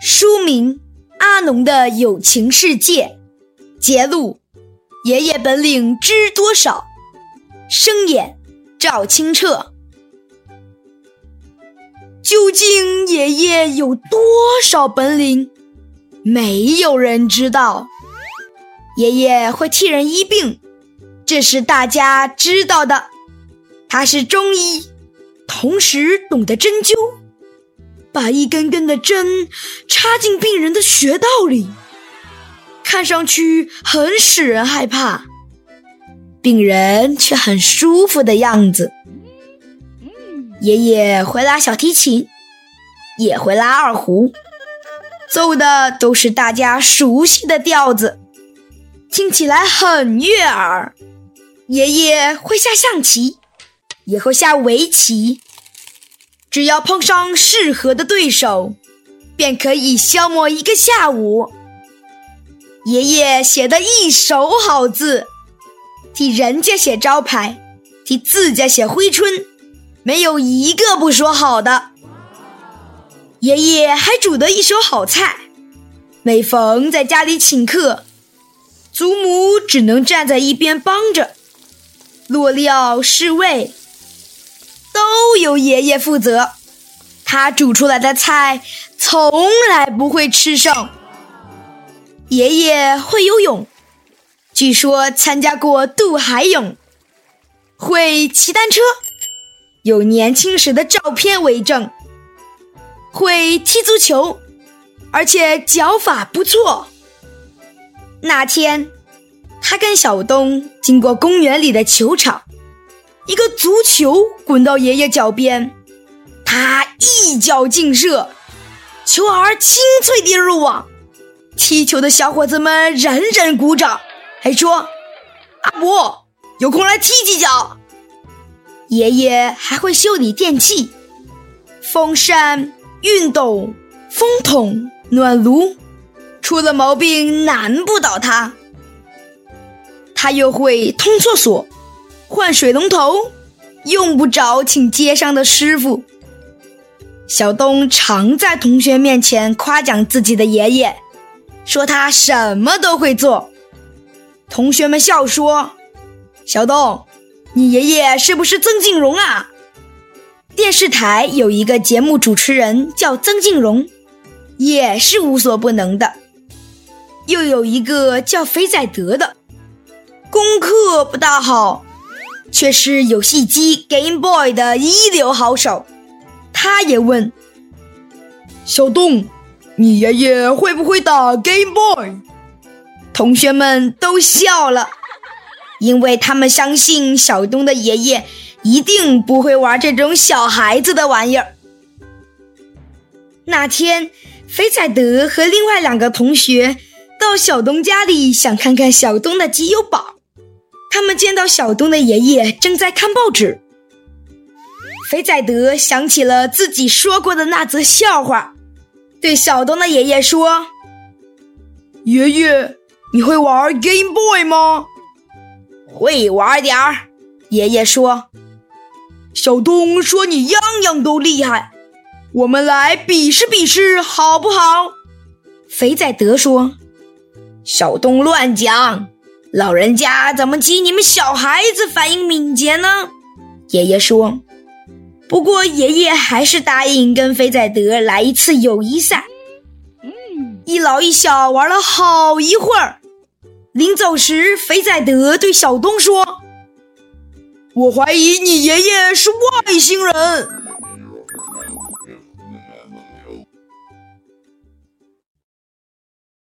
书名《阿农的友情世界》，节录：爷爷本领知多少？声演：赵清澈。究竟爷爷有多少本领？没有人知道。爷爷会替人医病，这是大家知道的。他是中医，同时懂得针灸，把一根根的针插进病人的穴道里，看上去很使人害怕，病人却很舒服的样子。爷爷会拉小提琴，也会拉二胡，奏的都是大家熟悉的调子，听起来很悦耳。爷爷会下象棋，也会下围棋，只要碰上适合的对手，便可以消磨一个下午。爷爷写的一手好字，替人家写招牌，替自家写挥春。没有一个不说好的。爷爷还煮得一手好菜，每逢在家里请客，祖母只能站在一边帮着，落料侍卫都由爷爷负责。他煮出来的菜从来不会吃剩。爷爷会游泳，据说参加过渡海泳，会骑单车。有年轻时的照片为证，会踢足球，而且脚法不错。那天，他跟小东经过公园里的球场，一个足球滚到爷爷脚边，他一脚劲射，球儿清脆地入网。踢球的小伙子们人人鼓掌，还说：“阿伯，有空来踢几脚。”爷爷还会修理电器，风扇、熨斗、风筒、暖炉，出了毛病难不倒他。他又会通厕所、换水龙头，用不着请街上的师傅。小东常在同学面前夸奖自己的爷爷，说他什么都会做。同学们笑说：“小东。”你爷爷是不是曾静荣啊？电视台有一个节目主持人叫曾静荣，也是无所不能的。又有一个叫肥仔德的，功课不大好，却是游戏机 Game Boy 的一流好手。他也问小东：“你爷爷会不会打 Game Boy？” 同学们都笑了。因为他们相信小东的爷爷一定不会玩这种小孩子的玩意儿。那天，肥仔德和另外两个同学到小东家里，想看看小东的集邮宝。见到小东的爷爷正在看报纸。肥仔德想起了自己说过的那则笑话，对小东的爷爷说：“爷爷，你会玩 Game Boy 吗？”会玩点儿，爷爷说。小东说：“你样样都厉害，我们来比试比试，好不好？”肥仔德说：“小东乱讲，老人家怎么及你们小孩子反应敏捷呢？”爷爷说。不过爷爷还是答应跟肥仔德来一次友谊赛。一老一小玩了好一会儿。临走时，肥仔德对小东说：“我怀疑你爷爷是外星人。”